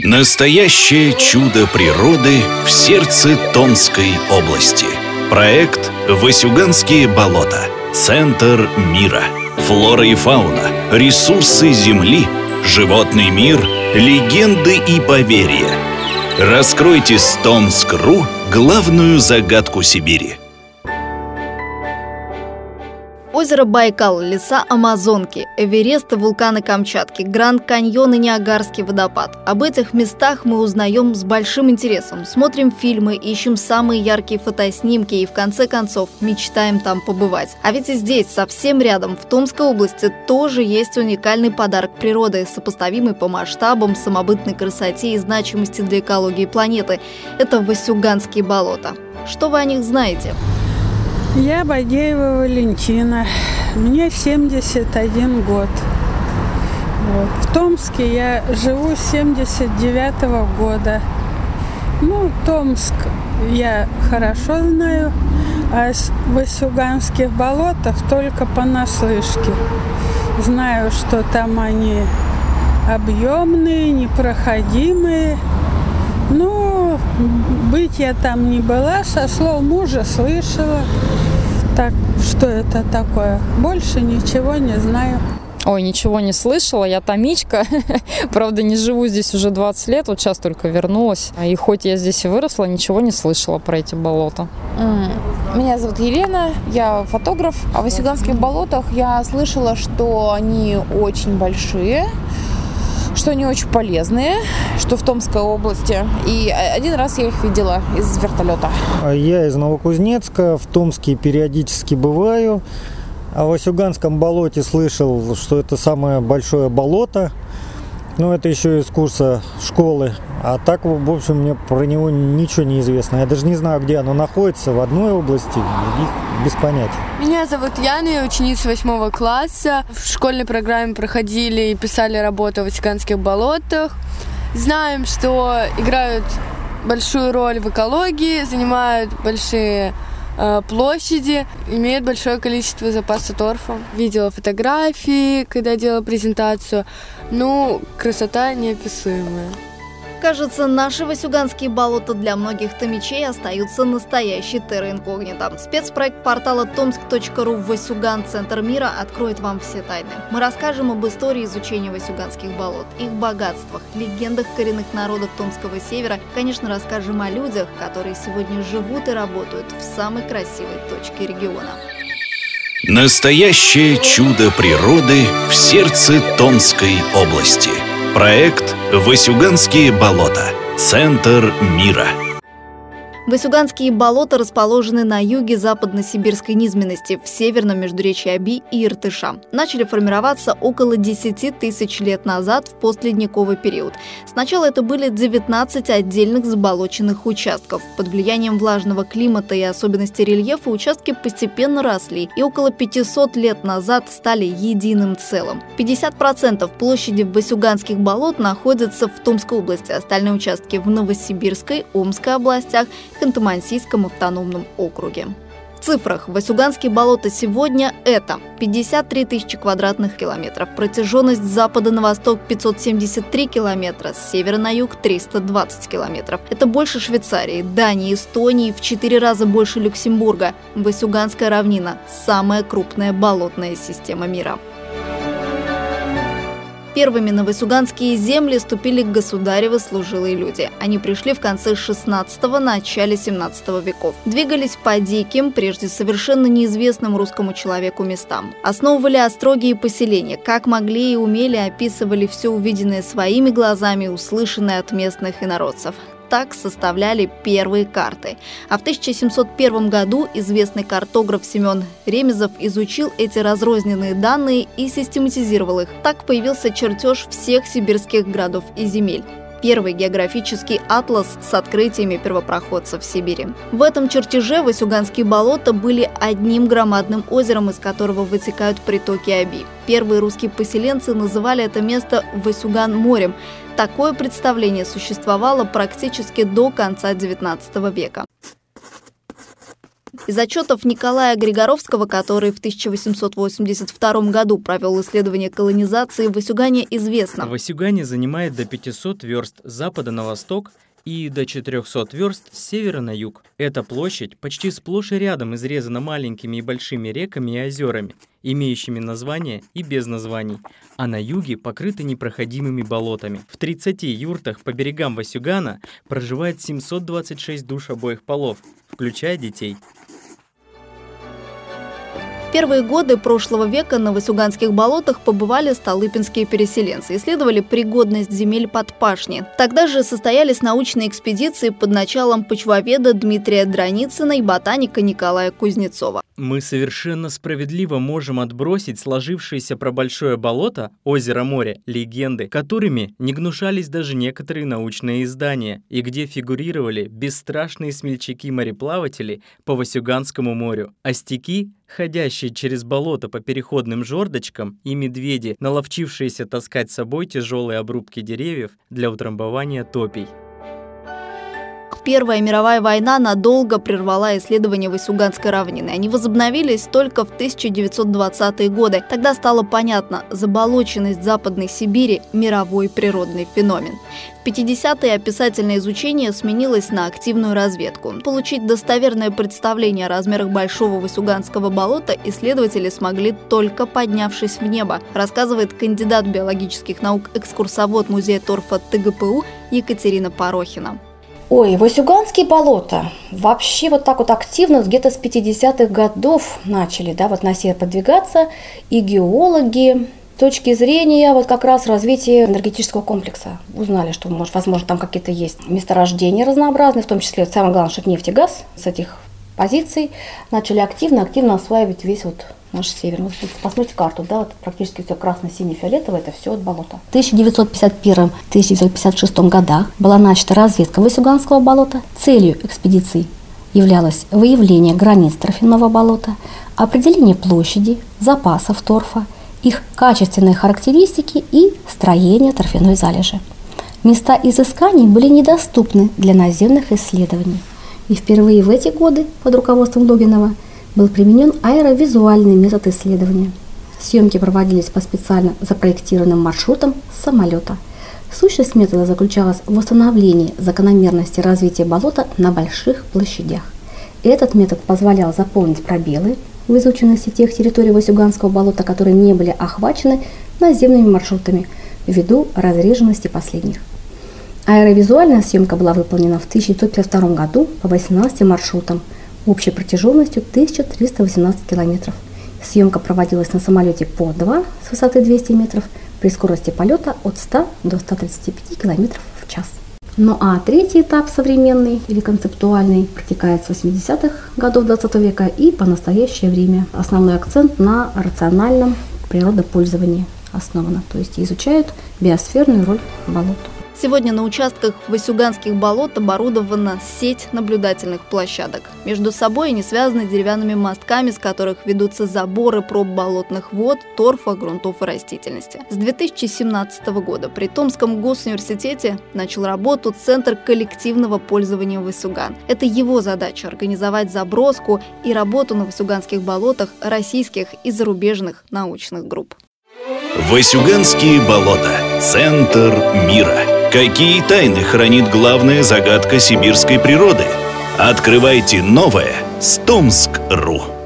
Настоящее чудо природы в сердце Томской области. Проект «Васюганские болота. Центр мира». Флора и фауна, ресурсы Земли, животный мир, легенды и поверья. Раскройте с Томск.ру главную загадку Сибири – Озеро Байкал, леса Амазонки, Эверест и вулканы Камчатки, Гранд Каньон и Ниагарский водопад. Об этих местах мы узнаем с большим интересом. Смотрим фильмы, ищем самые яркие фотоснимки и в конце концов мечтаем там побывать. А ведь и здесь, совсем рядом, в Томской области, тоже есть уникальный подарок природы, сопоставимый по масштабам, самобытной красоте и значимости для экологии планеты. Это Васюганские болота. Что вы о них знаете? Я Бадеева Валентина. Мне 71 год. Вот. В Томске я живу с 79 -го года. Ну, Томск я хорошо знаю, а с Васюганских болотах только понаслышке. Знаю, что там они объемные, непроходимые. Ну, быть я там не была, со слов мужа слышала так, что это такое. Больше ничего не знаю. Ой, ничего не слышала, я томичка. Правда, не живу здесь уже 20 лет, вот сейчас только вернулась. И хоть я здесь и выросла, ничего не слышала про эти болота. Меня зовут Елена, я фотограф. О Васюганских болотах я слышала, что они очень большие, что они очень полезные, что в Томской области. И один раз я их видела из вертолета. А я из Новокузнецка, в Томске периодически бываю. А в Васюганском болоте слышал, что это самое большое болото. Ну, это еще из курса школы. А так, в общем, мне про него ничего не известно. Я даже не знаю, где оно находится, в одной области, в других без понятия. Меня зовут Яна, я ученица восьмого класса. В школьной программе проходили и писали работу о Ватиканских болотах. Знаем, что играют большую роль в экологии, занимают большие площади, имеют большое количество запаса торфа. Видела фотографии, когда делала презентацию. Ну, красота неописуемая. Кажется, наши васюганские болота для многих томичей остаются настоящей терра. Спецпроект портала tomsk.ru «Васюган. Центр мира» откроет вам все тайны. Мы расскажем об истории изучения васюганских болот, их богатствах, легендах коренных народов Томского севера. Конечно, расскажем о людях, которые сегодня живут и работают в самой красивой точке региона. Настоящее чудо природы в сердце Томской области – Проект «Васюганские болота. Центр мира». Васюганские болота расположены на юге западно-сибирской низменности, в северном междуречии Аби и Иртыша. Начали формироваться около 10 тысяч лет назад в постледниковый период. Сначала это были 19 отдельных заболоченных участков. Под влиянием влажного климата и особенностей рельефа участки постепенно росли и около 500 лет назад стали единым целым. 50% площади Васюганских болот находятся в Томской области, остальные участки в Новосибирской, Омской областях Ханты-Мансийском автономном округе. В цифрах Васюганские болота сегодня это 53 тысячи квадратных километров, протяженность с запада на восток 573 километра, с севера на юг 320 километров. Это больше Швейцарии, Дании, Эстонии, в 4 раза больше Люксембурга. Васюганская равнина – самая крупная болотная система мира. Первыми на Васюганские земли ступили государевы служилые люди. Они пришли в конце 16-го, начале 17 веков. Двигались по диким, прежде совершенно неизвестным русскому человеку местам. Основывали остроги и поселения, как могли и умели описывали все увиденное своими глазами, услышанное от местных инородцев так составляли первые карты. А в 1701 году известный картограф Семен Ремезов изучил эти разрозненные данные и систематизировал их. Так появился чертеж всех сибирских городов и земель первый географический атлас с открытиями первопроходцев в Сибири. В этом чертеже Васюганские болота были одним громадным озером, из которого вытекают притоки Аби. Первые русские поселенцы называли это место Васюган морем. Такое представление существовало практически до конца XIX века. Из отчетов Николая Григоровского, который в 1882 году провел исследование колонизации, Васюгане известно. Васюгане занимает до 500 верст запада на восток и до 400 верст с севера на юг. Эта площадь почти сплошь и рядом изрезана маленькими и большими реками и озерами, имеющими названия и без названий, а на юге покрыты непроходимыми болотами. В 30 юртах по берегам Васюгана проживает 726 душ обоих полов, включая детей. Первые годы прошлого века на Васюганских болотах побывали столыпинские переселенцы, исследовали пригодность земель под пашни. Тогда же состоялись научные экспедиции под началом почвоведа Дмитрия Драницына и ботаника Николая Кузнецова. Мы совершенно справедливо можем отбросить сложившееся про большое болото, озеро-море, легенды, которыми не гнушались даже некоторые научные издания, и где фигурировали бесстрашные смельчаки-мореплаватели по Васюганскому морю, а стеки, ходящие через болото по переходным жердочкам, и медведи, наловчившиеся таскать с собой тяжелые обрубки деревьев для утрамбования топий. Первая мировая война надолго прервала исследования Васюганской равнины. Они возобновились только в 1920-е годы. Тогда стало понятно, заболоченность Западной Сибири – мировой природный феномен. В 50-е описательное изучение сменилось на активную разведку. Получить достоверное представление о размерах Большого Васюганского болота исследователи смогли только поднявшись в небо, рассказывает кандидат биологических наук экскурсовод музея торфа ТГПУ Екатерина Порохина. Ой, Васюганские болота вообще вот так вот активно где-то с 50-х годов начали, да, вот на север подвигаться, и геологи, точки зрения вот как раз развития энергетического комплекса. Узнали, что, может, возможно, там какие-то есть месторождения разнообразные, в том числе, самое главное, что это нефть и газ. С этих позиций начали активно-активно осваивать весь вот наш север. Ну, посмотрите карту, да, вот практически все красно-сине-фиолетовое, это все от болота. В 1951-1956 годах была начата разведка Васюганского болота. Целью экспедиции являлось выявление границ торфяного болота, определение площади, запасов торфа, их качественные характеристики и строение торфяной залежи. Места изысканий были недоступны для наземных исследований. И впервые в эти годы под руководством Логинова – был применен аэровизуальный метод исследования. Съемки проводились по специально запроектированным маршрутам самолета. Сущность метода заключалась в восстановлении закономерности развития болота на больших площадях. Этот метод позволял заполнить пробелы в изученности тех территорий Васюганского болота, которые не были охвачены наземными маршрутами ввиду разреженности последних. Аэровизуальная съемка была выполнена в 1952 году по 18 маршрутам – общей протяженностью 1318 километров. Съемка проводилась на самолете по 2 с высоты 200 метров при скорости полета от 100 до 135 километров в час. Ну а третий этап современный или концептуальный протекает с 80-х годов 20 века и по настоящее время. Основной акцент на рациональном природопользовании основано, то есть изучают биосферную роль болот. Сегодня на участках Васюганских болот оборудована сеть наблюдательных площадок. Между собой они связаны деревянными мостками, с которых ведутся заборы проб болотных вод, торфа, грунтов и растительности. С 2017 года при Томском госуниверситете начал работу Центр коллективного пользования Васюган. Это его задача – организовать заброску и работу на Васюганских болотах российских и зарубежных научных групп. Васюганские болота. Центр мира. Какие тайны хранит главная загадка сибирской природы? Открывайте новое с Томск.ру.